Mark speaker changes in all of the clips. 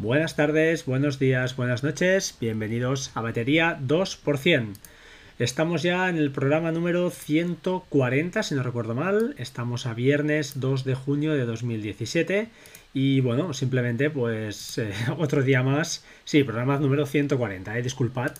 Speaker 1: Buenas tardes, buenos días, buenas noches, bienvenidos a Batería 2%. Estamos ya en el programa número 140, si no recuerdo mal. Estamos a viernes 2 de junio de 2017. Y bueno, simplemente pues eh, otro día más. Sí, programa número 140, eh, disculpad.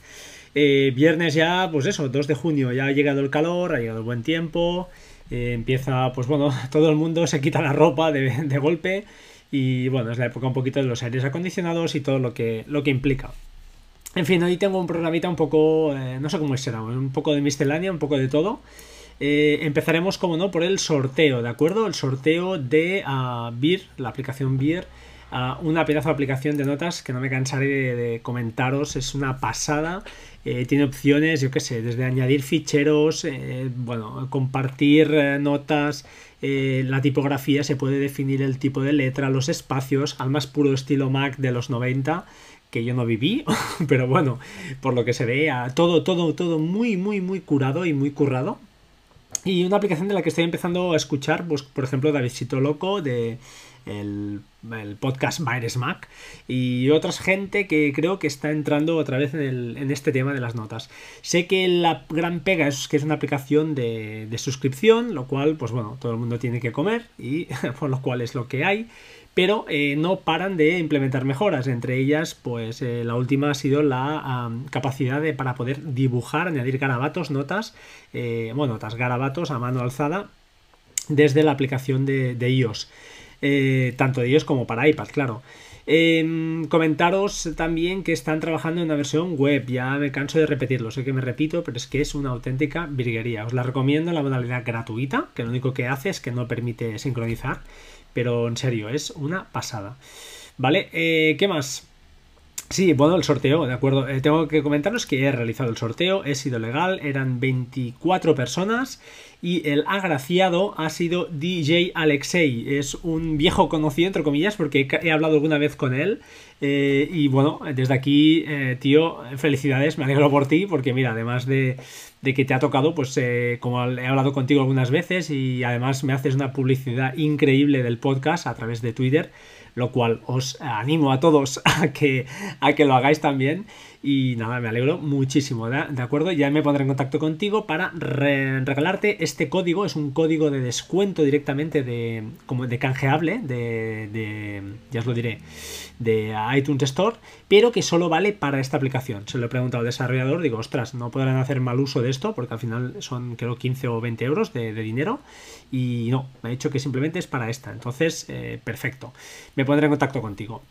Speaker 1: Eh, viernes ya, pues eso, 2 de junio, ya ha llegado el calor, ha llegado el buen tiempo. Eh, empieza, pues bueno, todo el mundo se quita la ropa de, de golpe. Y bueno, es la época un poquito de los aires acondicionados y todo lo que, lo que implica. En fin, hoy tengo un programita un poco, eh, no sé cómo será, un poco de miscelánea, un poco de todo. Eh, empezaremos, como no, por el sorteo, ¿de acuerdo? El sorteo de uh, la aplicación Beer, uh, una pedazo de aplicación de notas que no me cansaré de, comentaros, es una pasada. Eh, tiene opciones, yo qué sé, desde añadir ficheros, bueno, compartir eh, la tipografía, se puede definir el tipo de letra, los espacios, al más puro estilo Mac de los 90 que yo no viví, pero bueno, por lo que se ve, todo, todo, todo muy, muy, muy curado y muy currado. Y una aplicación de la que estoy empezando a escuchar, pues, por ejemplo, Davidcito Loco, de el, el podcast Baires Mac, y otras gente que creo que está entrando otra vez en, el, en, este tema de las notas. Sé que la gran pega es que es una aplicación de, de suscripción, lo cual, pues bueno, todo el mundo tiene que comer, y por lo cual es lo que hay pero eh, no paran de implementar mejoras. Entre ellas, pues eh, la última ha sido la capacidad de, para poder dibujar, añadir garabatos, notas, eh, bueno, notas garabatos a mano alzada desde la aplicación de, iOS. Tanto de iOS como para iPad, claro. Eh, comentaros también que están trabajando en una versión web, ya me canso de repetirlo, sé que me repito, pero es que es una auténtica virguería. Os la recomiendo en la modalidad gratuita, que lo único que hace es que no permite sincronizar, pero en serio, es una pasada. ¿Vale? Eh, ¿Qué más? Sí, bueno, el sorteo, de acuerdo. Eh, tengo que comentaros que he realizado el sorteo, he sido legal, eran 24 personas y el agraciado ha sido DJ Alexei. Es un viejo conocido, entre comillas, porque he hablado alguna vez con él. Eh, y bueno, desde aquí, eh, tío, felicidades, me alegro por ti, porque mira, además de, de que te ha tocado, pues eh, como he hablado contigo algunas veces y además me haces una publicidad increíble del podcast a través de Twitter lo cual os animo a todos a que, a que lo hagáis también. Y nada, me alegro muchísimo, ¿de, ¿de acuerdo? Ya me pondré en contacto contigo para re regalarte este código. Es un código de descuento directamente de, como de canjeable, de, de, ya os lo diré, de iTunes Store, pero que solo vale para esta aplicación. Se lo he preguntado al desarrollador, digo, ostras, no podrán hacer mal uso de esto, porque al final son creo 15 o 20 euros de, de dinero. Y no, me ha dicho que simplemente es para esta. Entonces, eh, perfecto. Me pondré en contacto contigo.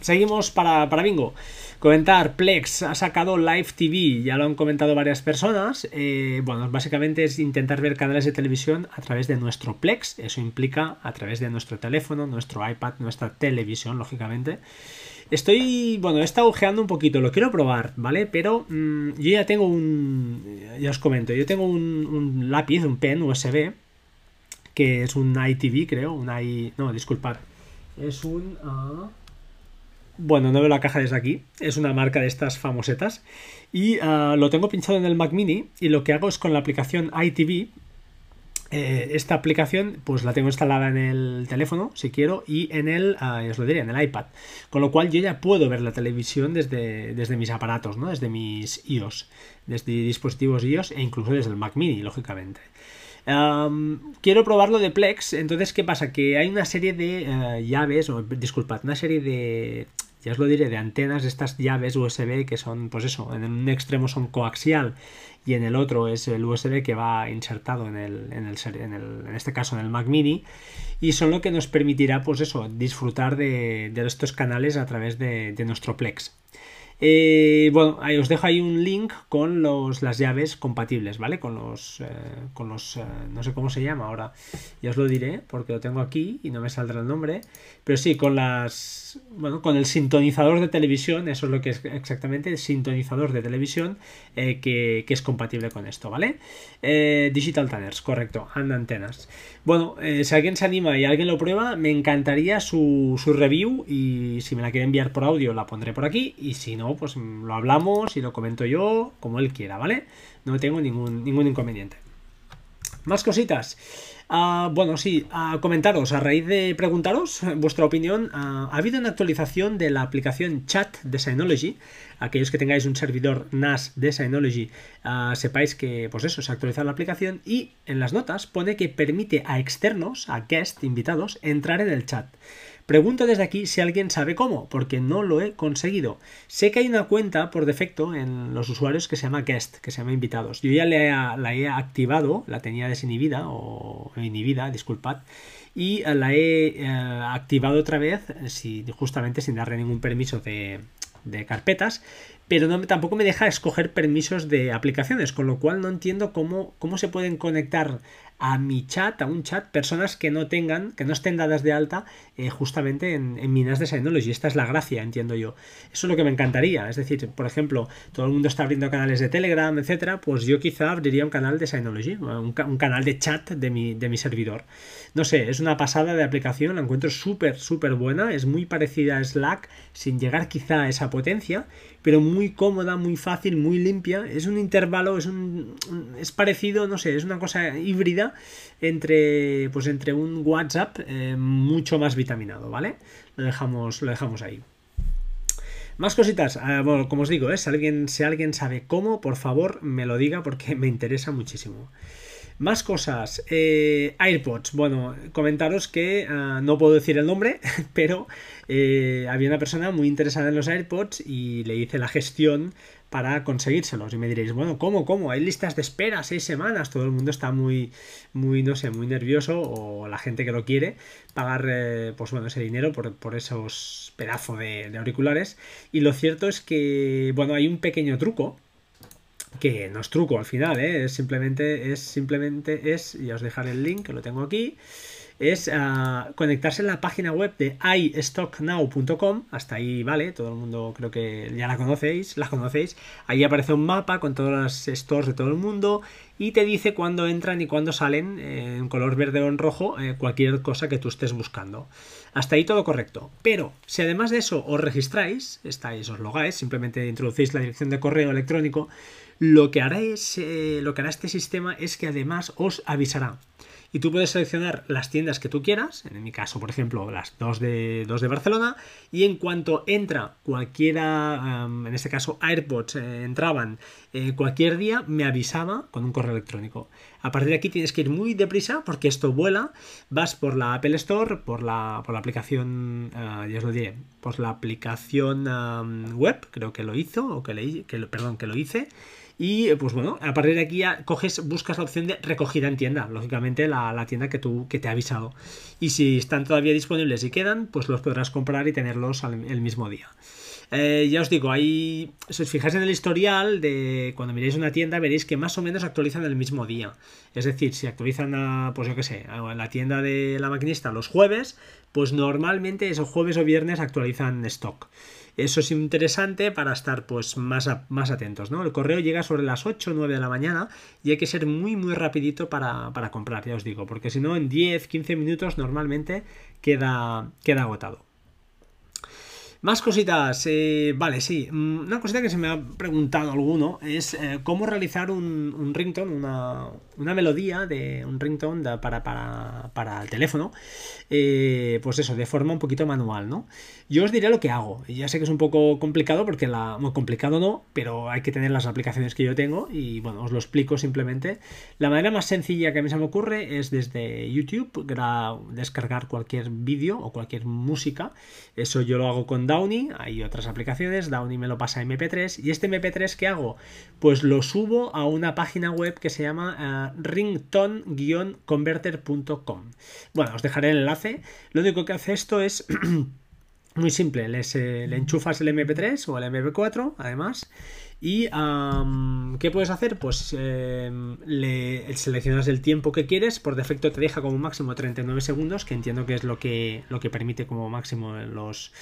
Speaker 1: Seguimos para, para, Bingo. Comentar, Plex ha sacado Live TV, ya lo han comentado varias personas. Eh, bueno, básicamente es intentar ver canales de televisión a través de nuestro Plex. Eso implica a través de nuestro teléfono, nuestro iPad, nuestra televisión, lógicamente. Estoy, bueno, he estado ojeando un poquito, lo quiero probar, ¿vale? Pero mmm, yo ya tengo un, ya os comento, yo tengo un, un lápiz, un pen USB, que es un iTV, creo, un i, no, disculpad, es un... Uh... Bueno, no veo la caja desde aquí. Es una marca de estas famosetas. Y uh, lo tengo pinchado en el Mac Mini. Y lo que hago es con la aplicación iTV. Eh, esta aplicación, pues la tengo instalada en el teléfono, si quiero, y en el, os lo en el iPad. Con lo cual yo ya puedo ver la televisión desde, desde mis aparatos, ¿no? Desde mis iOS, desde dispositivos iOS e incluso desde el Mac Mini, lógicamente. Quiero probarlo de Plex, entonces ¿qué pasa? Que hay una serie de uh, llaves, o disculpad, una serie de, ya os lo diré, de antenas, estas llaves USB que son, pues eso, en un extremo son coaxial y en el otro es el USB que va insertado en el, en el, en este caso en el Mac Mini y son lo que nos permitirá, pues eso, disfrutar de, estos canales a través de nuestro Plex. Eh, bueno, os dejo ahí un link con los, las llaves compatibles, ¿vale? Con los, eh, con los eh, no sé cómo se llama ahora, ya os lo diré porque lo tengo aquí y no me saldrá el nombre, pero sí, con las, bueno, con el sintonizador de televisión, eso es lo que es exactamente, el sintonizador de televisión que, que, es compatible con esto, ¿vale? Digital Tanners, correcto, and antenas. Bueno, si alguien se anima y alguien lo prueba, me encantaría su, su review y si me la quiere enviar por audio la pondré por aquí y si no, pues lo hablamos y lo comento yo como él quiera, ¿vale? No tengo ningún, ningún inconveniente. Más cositas. Ah, bueno, sí, comentaros, a raíz de preguntaros vuestra opinión, ah, ha habido una actualización de la aplicación Chat de Synology. Aquellos que tengáis un servidor NAS de Synology, ah, sepáis que, pues eso, se ha actualizado la aplicación y en las notas pone que permite a externos, a guest, invitados, entrar en el chat. Pregunto desde aquí si alguien sabe cómo, porque no lo he conseguido. Sé que hay una cuenta por defecto en los usuarios que se llama guest, que se llama invitados. Yo ya la he activado, la tenía desinhibida o inhibida, disculpad, y la he eh, activado otra vez, si, justamente sin darle ningún permiso de, carpetas, pero tampoco me deja escoger permisos de aplicaciones, con lo cual no entiendo cómo, cómo se pueden conectar a mi chat, a un chat, personas que no tengan, que no estén dadas de alta eh, justamente en, minas de Synology. Esta es la gracia, entiendo yo. Eso es lo que me encantaría. Es decir, por ejemplo, todo el mundo está abriendo canales de Telegram, etcétera, pues yo quizá abriría un canal de Synology, un, un canal de chat de mi, de mi servidor. No sé, es una pasada de aplicación, la encuentro súper, súper buena, es muy parecida a Slack, sin llegar quizá a esa potencia, pero muy cómoda, muy fácil, muy limpia. Es un intervalo, es un, es parecido, no sé, es una cosa híbrida entre pues entre un WhatsApp eh, mucho más vitaminado, ¿vale? Lo dejamos, lo dejamos ahí. Más cositas, ah, bueno, como os digo, ¿eh? si, alguien, si alguien sabe cómo, por favor me lo diga porque me interesa muchísimo. Más cosas. Eh, AirPods. Bueno, comentaros que ah, no puedo decir el nombre, pero había una persona muy interesada en los AirPods y le hice la gestión para conseguírselos. Y me diréis, bueno, ¿cómo? ¿Cómo? Hay listas de espera, seis semanas. Todo el mundo está muy, muy, no sé, muy nervioso o la gente que lo quiere pagar, eh, pues bueno, ese dinero por, por esos pedazos de, de auriculares. Y lo cierto es que, bueno, hay un pequeño truco que no es truco al final, ¿eh? es simplemente, es simplemente, es, ya os dejaré el link, que lo tengo aquí, es uh, conectarse en la página web de istocknow.com, hasta ahí vale, todo el mundo creo que ya la conocéis, la conocéis, ahí aparece un mapa con todas las stores de todo el mundo y te dice cuándo entran y cuándo salen eh, en color verde o en rojo eh, cualquier cosa que tú estés buscando. Hasta ahí todo correcto. Pero si además de eso os registráis, estáis, os logáis, simplemente introducéis la dirección de correo electrónico, lo que hará, es, eh, lo que hará este sistema es que además os avisará y tú puedes seleccionar las tiendas que tú quieras, en mi caso, por ejemplo, las dos de, dos de Barcelona, y en cuanto entra cualquiera, en este caso AirPods, eh, entraban eh, cualquier día, me avisaba con un correo electrónico. A partir de aquí tienes que ir muy deprisa porque esto vuela, vas por la Apple Store, por la, por la aplicación, eh, ya os lo diré, por la aplicación web, creo que lo hizo, o que le, que, perdón, que lo hice, y pues bueno, a partir de aquí coges, buscas la opción de recogida en tienda, lógicamente la, tienda que tú que te ha avisado. Y si están todavía disponibles y quedan, pues los podrás comprar y tenerlos el mismo día. Eh, ya os digo, ahí, si os fijáis en el historial de cuando miréis una tienda, veréis que más o menos actualizan el mismo día. Es decir, si actualizan a, pues yo qué sé, la tienda de la maquinista los jueves, pues normalmente esos jueves o viernes actualizan stock. Eso es interesante para estar pues más, más atentos, ¿no? El correo llega sobre las 8 o 9 de la mañana y hay que ser muy muy rapidito para, para comprar, ya os digo, porque si no en 10, 15 minutos normalmente queda, queda agotado. Más cositas. Eh, vale, sí. Mm, una cosita que se me ha preguntado alguno es eh, cómo realizar un, ringtone, una, una, melodía de un ringtone para, para, para, el teléfono. Eh, pues eso, de forma un poquito manual, ¿no? Yo os diré lo que hago. Ya sé que es un poco complicado porque la. Bueno, complicado no, pero hay que tener las aplicaciones que yo tengo y bueno, os lo explico simplemente. La manera más sencilla que a mí se me ocurre es desde YouTube descargar cualquier vídeo o cualquier música. Eso yo lo hago con Downy, hay otras aplicaciones, Downy me lo pasa a MP3 y este MP3 que hago, pues lo subo a una página web que se llama uh, ringtone-converter.com. Bueno, os dejaré el enlace. Lo único que hace esto es muy simple, eh, le enchufas el MP3 o el MP4, además, ¿Y qué puedes hacer? Pues em, le seleccionas el tiempo que quieres, por defecto te deja como máximo 39 segundos, que entiendo que es lo que, lo que permite como máximo los,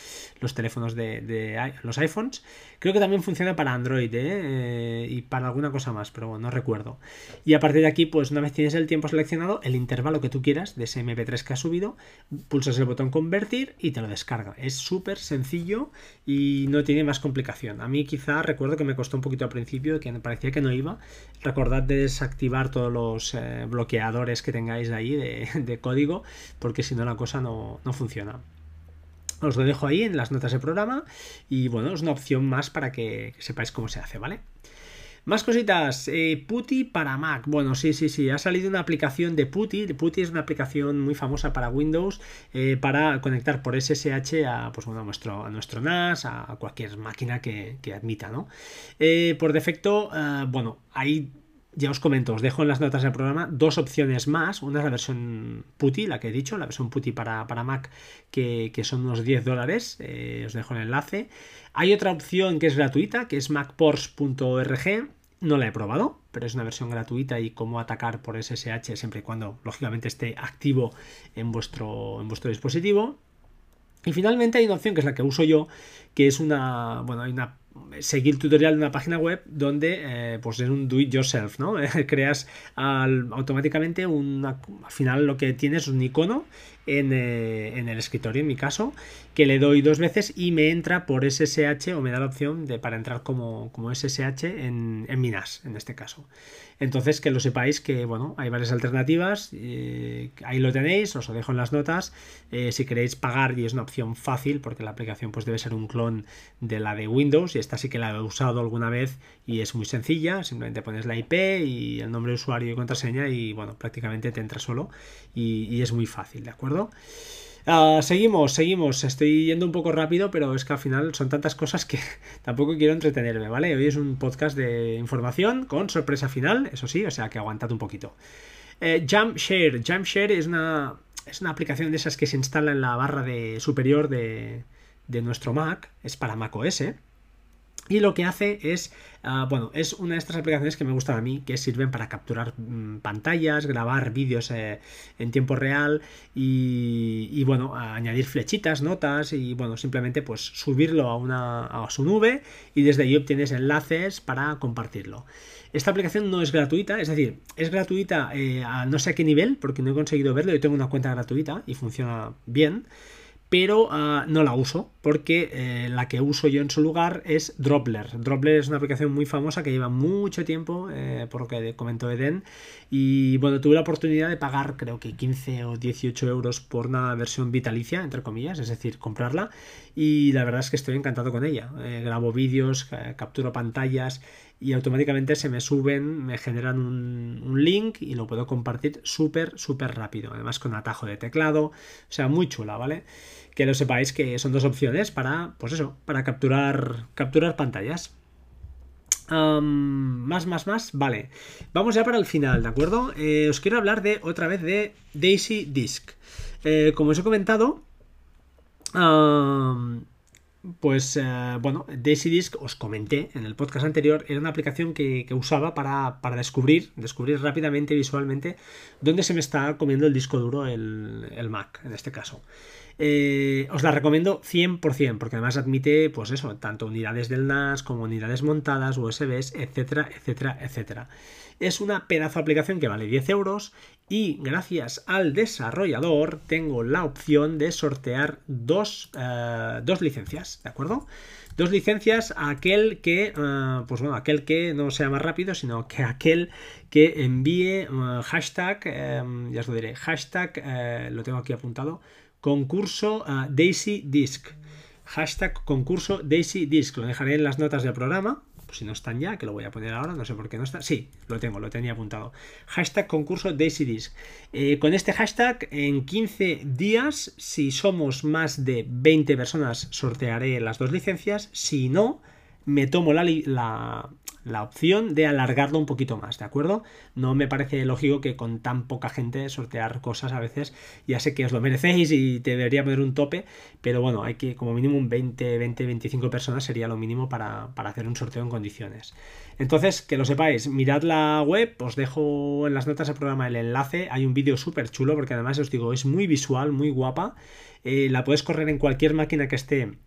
Speaker 1: los teléfonos de, los iPhones. Creo que también funciona para Android ¿eh? Eh, y para alguna cosa más, pero bueno, no recuerdo. Y a partir de aquí, pues una vez tienes el tiempo seleccionado, el intervalo que tú quieras de ese MP3 que has subido, pulsas el botón convertir y te lo descarga. Es súper sencillo y no tiene más complicación. A mí quizá recuerdo que me costó un poquito al principio, que parecía que no iba. Recordad de desactivar todos los eh, bloqueadores que tengáis ahí de, código, porque si no la cosa no, no funciona. Os lo dejo ahí en las notas del programa y bueno, es una opción más para que sepáis cómo se hace, ¿vale? Más cositas, eh, Putty para Mac. Bueno, sí, sí, sí, ha salido una aplicación de Putty. Putty es una aplicación muy famosa para Windows eh, para conectar por SSH a, pues, bueno, a, nuestro, a nuestro NAS, a cualquier máquina que, admita, ¿no? Eh, por defecto, bueno, ahí ya os comento, os dejo en las notas del programa dos opciones más. Una es la versión PuTTY, la que he dicho, la versión PuTTY para, para Mac, que, que, son unos 10 dólares. os dejo el enlace. Hay otra opción que es gratuita, que es macpors.org no la he probado, pero es una versión gratuita y cómo atacar por SSH siempre y cuando, lógicamente, esté activo en vuestro, en vuestro dispositivo. Y finalmente hay una opción que es la que uso yo, que es una, bueno, hay una seguir tutorial de una página web donde eh, pues es un do it yourself, ¿no? Creas automáticamente un, al final lo que tienes es un icono eh, en, el escritorio, en mi caso, que le doy dos veces y me entra por SSH o me da la opción de para entrar como, como SSH en, en mi NAS, en este caso. Entonces, que lo sepáis que, bueno, hay varias alternativas, eh, ahí lo tenéis, os lo dejo en las notas. Eh, si queréis pagar, y es una opción fácil, porque la aplicación pues debe ser un clon de la de Windows, y esta sí que la he usado alguna vez y es muy sencilla, simplemente pones la IP y el nombre de usuario y contraseña y, bueno, prácticamente te entra solo y, y es muy fácil, ¿de acuerdo? Ah, seguimos, seguimos. Estoy yendo un poco rápido, pero es que al final son tantas cosas que tampoco quiero entretenerme, ¿vale? Hoy es un podcast de información con sorpresa final, eso sí, o sea que aguantad un poquito. Eh, Jumpshare. Jumpshare es una, es una aplicación de esas que se instala en la barra de superior de, de nuestro Mac. Es para Mac OS. Y lo que hace es, ah, bueno, es una de estas aplicaciones que me gustan a mí, que sirven para capturar mm, pantallas, grabar vídeos eh, en tiempo real y, bueno, añadir flechitas, notas y bueno, simplemente pues subirlo a, una, a su nube y desde ahí obtienes enlaces para compartirlo. Esta aplicación no es gratuita, es decir, es gratuita eh, a no sé a qué nivel, porque no he conseguido verlo, yo tengo una cuenta gratuita y funciona bien pero ah, no la uso porque eh, la que uso yo en su lugar es Dropler. Dropler es una aplicación muy famosa que lleva mucho tiempo, eh, por lo que comentó Eden, y bueno, tuve la oportunidad de pagar creo que 15 o 18 euros por una versión vitalicia, entre comillas, es decir, comprarla, y la verdad es que estoy encantado con ella. Eh, grabo vídeos, capturo pantallas y automáticamente se me suben, me generan un, un link y lo puedo compartir súper, súper rápido, además con atajo de teclado, o sea, muy chula, ¿vale? que lo sepáis que son dos opciones para, pues eso, para capturar, capturar pantallas. más, más, más, vale. Vamos ya para el final, ¿de acuerdo? Eh, os quiero hablar de otra vez de Daisy Disk. Eh, como os he comentado, pues eh, bueno, Daisy Disk os comenté en el podcast anterior, era una aplicación que, usaba para, descubrir, descubrir rápidamente, visualmente, dónde se me está comiendo el disco duro, el, el Mac, en este caso. Eh, os la recomiendo 100%, porque además admite, pues eso, tanto unidades del NAS como unidades montadas, USBs, etcétera, etcétera, etcétera. Es una pedazo de aplicación que vale 10 euros y gracias al desarrollador tengo la opción de sortear dos, eh, dos licencias, ¿de acuerdo? Dos licencias a aquel que, eh, pues bueno, aquel que no sea más rápido, sino que aquel que envíe hashtag, ya os lo diré, hashtag, lo tengo aquí apuntado, concurso Daisy Disc. Hashtag concurso Daisy Disc. Lo dejaré en las notas del programa. Pues si no están ya, que lo voy a poner ahora, no sé por qué no está. Sí, lo tengo, lo tenía apuntado. Hashtag concurso Daisy. Eh, con este hashtag, en 15 días, si somos más de 20 personas, sortearé las dos licencias. Si no, me tomo la, la opción de alargarlo un poquito más, ¿de acuerdo? No me parece lógico que con tan poca gente sortear cosas a veces, ya sé que os lo merecéis y debería poner un tope, pero bueno, hay que como mínimo un 20, 20, 25 personas sería lo mínimo para, hacer un sorteo en condiciones. Entonces, que lo sepáis, mirad la web, os dejo en las notas del programa el enlace, hay un vídeo súper chulo porque además os digo, es muy visual, muy guapa, eh, la puedes correr en cualquier máquina que esté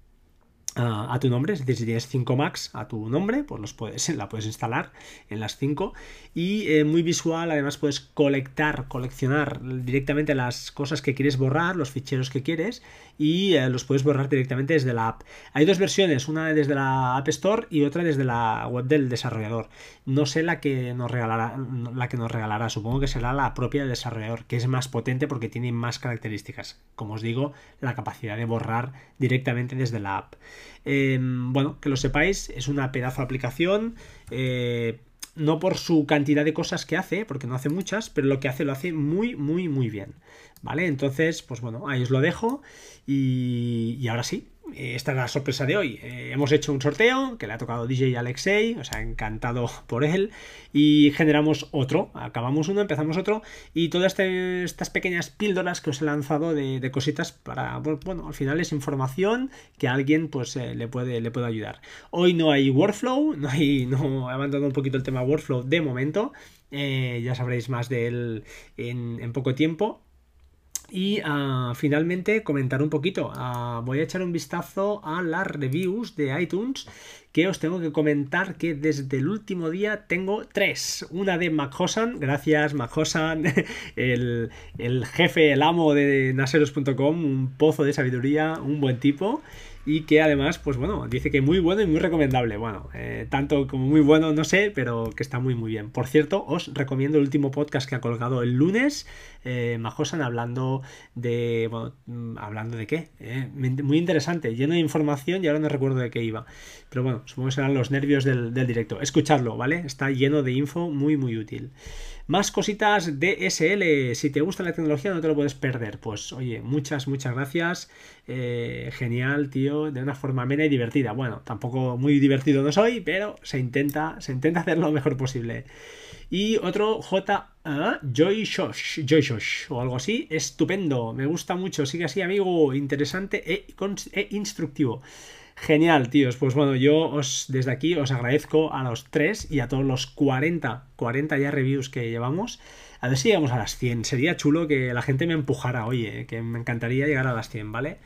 Speaker 1: a, tu nombre, es decir, si tienes 5 Macs a tu nombre, pues los puedes, la puedes instalar en las 5 y eh, muy visual, además puedes colectar, coleccionar directamente las cosas que quieres borrar, los ficheros que quieres y eh, los puedes borrar directamente desde la app. Hay dos versiones, una desde la App Store y otra desde la web del desarrollador. No sé la que nos regalará, la que nos regalará, supongo que será la propia del desarrollador, que es más potente porque tiene más características. Como os digo, la capacidad de borrar directamente desde la app. Em, bueno, que lo sepáis, es una pedazo de aplicación. Eh, no por su cantidad de cosas que hace, porque no hace muchas, pero lo que hace lo hace muy, muy, muy bien. ¿Vale? Entonces, pues bueno, ahí os lo dejo. Y, y ahora sí, esta es la sorpresa de hoy. Eh, hemos hecho un sorteo que le ha tocado DJ Alexei, o sea, encantado por él. Y generamos otro. Acabamos uno, empezamos otro. Y todas este, estas pequeñas píldoras que os he lanzado de, cositas para. Bueno, al final es información que a alguien pues eh, le, puede, le ayudar. Hoy no hay workflow, no hay. No, he abandonado un poquito el tema workflow de momento. Eh, ya sabréis más de él en poco tiempo. Y ah, finalmente comentar un poquito. Ah, voy a echar un vistazo a las reviews de iTunes que os tengo que comentar que desde el último día tengo tres. Una de Machosan, gracias Machosan, el, el jefe, el amo de naseros.com, un pozo de sabiduría, un buen tipo y que además, pues bueno, dice que muy bueno y muy recomendable. Bueno, eh, tanto como muy bueno no sé, pero que está muy muy bien. Por cierto, os recomiendo el último podcast que ha colgado el lunes, eh, Majosan, hablando de, mm, hablando de qué, eh, muy interesante, lleno de información y ahora no recuerdo de qué iba. Pero bueno, supongo que serán los nervios del, directo. Escuchadlo, ¿vale? Está lleno de info muy muy útil. Más cositas de SL. Si te gusta la tecnología no te lo puedes perder. Pues oye, muchas, muchas gracias. Eh, genial, tío. De una forma amena y divertida. Bueno, tampoco muy divertido no soy, pero se intenta, se intenta hacer lo mejor posible. Y otro J. Joy Shosh, Joy Shosh, o algo así. Estupendo. Me gusta mucho. Sigue así, amigo. Interesante e, e instructivo. Genial, tíos. Pues bueno, yo os desde aquí os agradezco a los tres y a todos los 40, 40 ya reviews que llevamos. A ver si llegamos a las 100. Sería chulo que la gente me empujara, oye, que me encantaría llegar a las 100, ¿vale?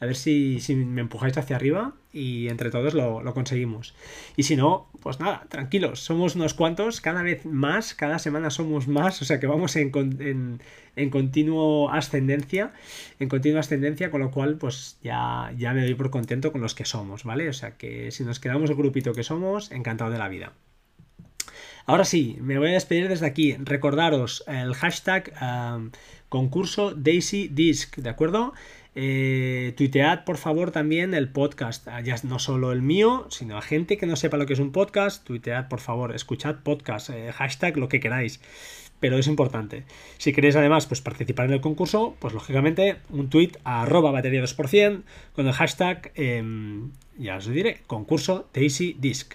Speaker 1: A ver si, me empujáis hacia arriba y entre todos lo, conseguimos. Y si no, pues nada, tranquilos, somos unos cuantos, cada vez más, cada semana somos más, o sea que vamos en, en, en continuo ascendencia, en continua ascendencia, con lo cual pues ya, ya me doy por contento con los que somos, ¿vale? O sea que si nos quedamos el grupito que somos, encantado de la vida. Ahora sí, me voy a despedir desde aquí. Recordaros el hashtag um, concurso Daisy Disc, ¿de acuerdo? Eh, tuitead por favor también el podcast, ah, ya no solo el mío, sino a gente que no sepa lo que es un podcast, tuitead por favor, escuchad podcast, eh, hashtag lo que queráis, pero es importante. Si queréis además pues, participar en el concurso, pues lógicamente un tweet a arroba batería 2% con el hashtag, em, ya os diré, concurso Daisy Disc.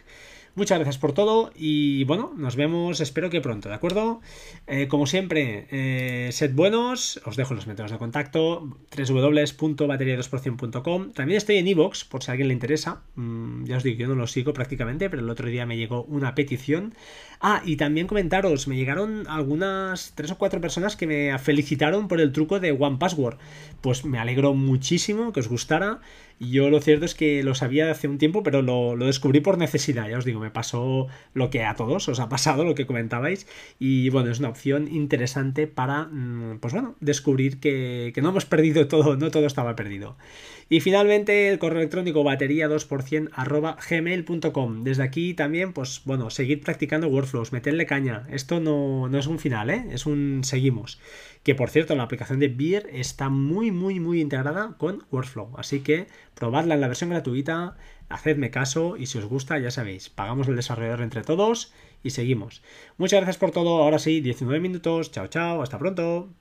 Speaker 1: Muchas gracias por todo y bueno, nos vemos espero que pronto, ¿de acuerdo? Eh, como siempre, eh, sed buenos, os dejo los métodos de contacto www.bateria2%.com También estoy en iVoox, por si a alguien le interesa. Mm, ya os digo, yo no lo sigo prácticamente, pero el otro día me llegó una petición. Ah, y también comentaros, me llegaron algunas tres o cuatro personas que me felicitaron por el truco de One Password. Pues me alegro muchísimo que os gustara. Yo lo cierto es que lo sabía hace un tiempo, pero lo, descubrí por necesidad, ya os digo, me pasó lo que a todos os ha pasado, lo que comentabais, y bueno, es una opción interesante para, mm, pues bueno, descubrir que, que no hemos perdido todo, no todo estaba perdido. Y finalmente el correo electrónico batería 2% arroba gmail.com. Desde aquí también, pues bueno, seguir practicando workflows, meterle caña. Esto no, no es un final, ¿eh? es un seguimos. Que por cierto, la aplicación de Beer está muy, muy, muy integrada con Workflow. Así que probadla en la versión gratuita, hacedme caso y si os gusta, ya sabéis, pagamos el desarrollador entre todos y seguimos. Muchas gracias por todo. Ahora sí, 19 minutos. Chao, chao. Hasta pronto.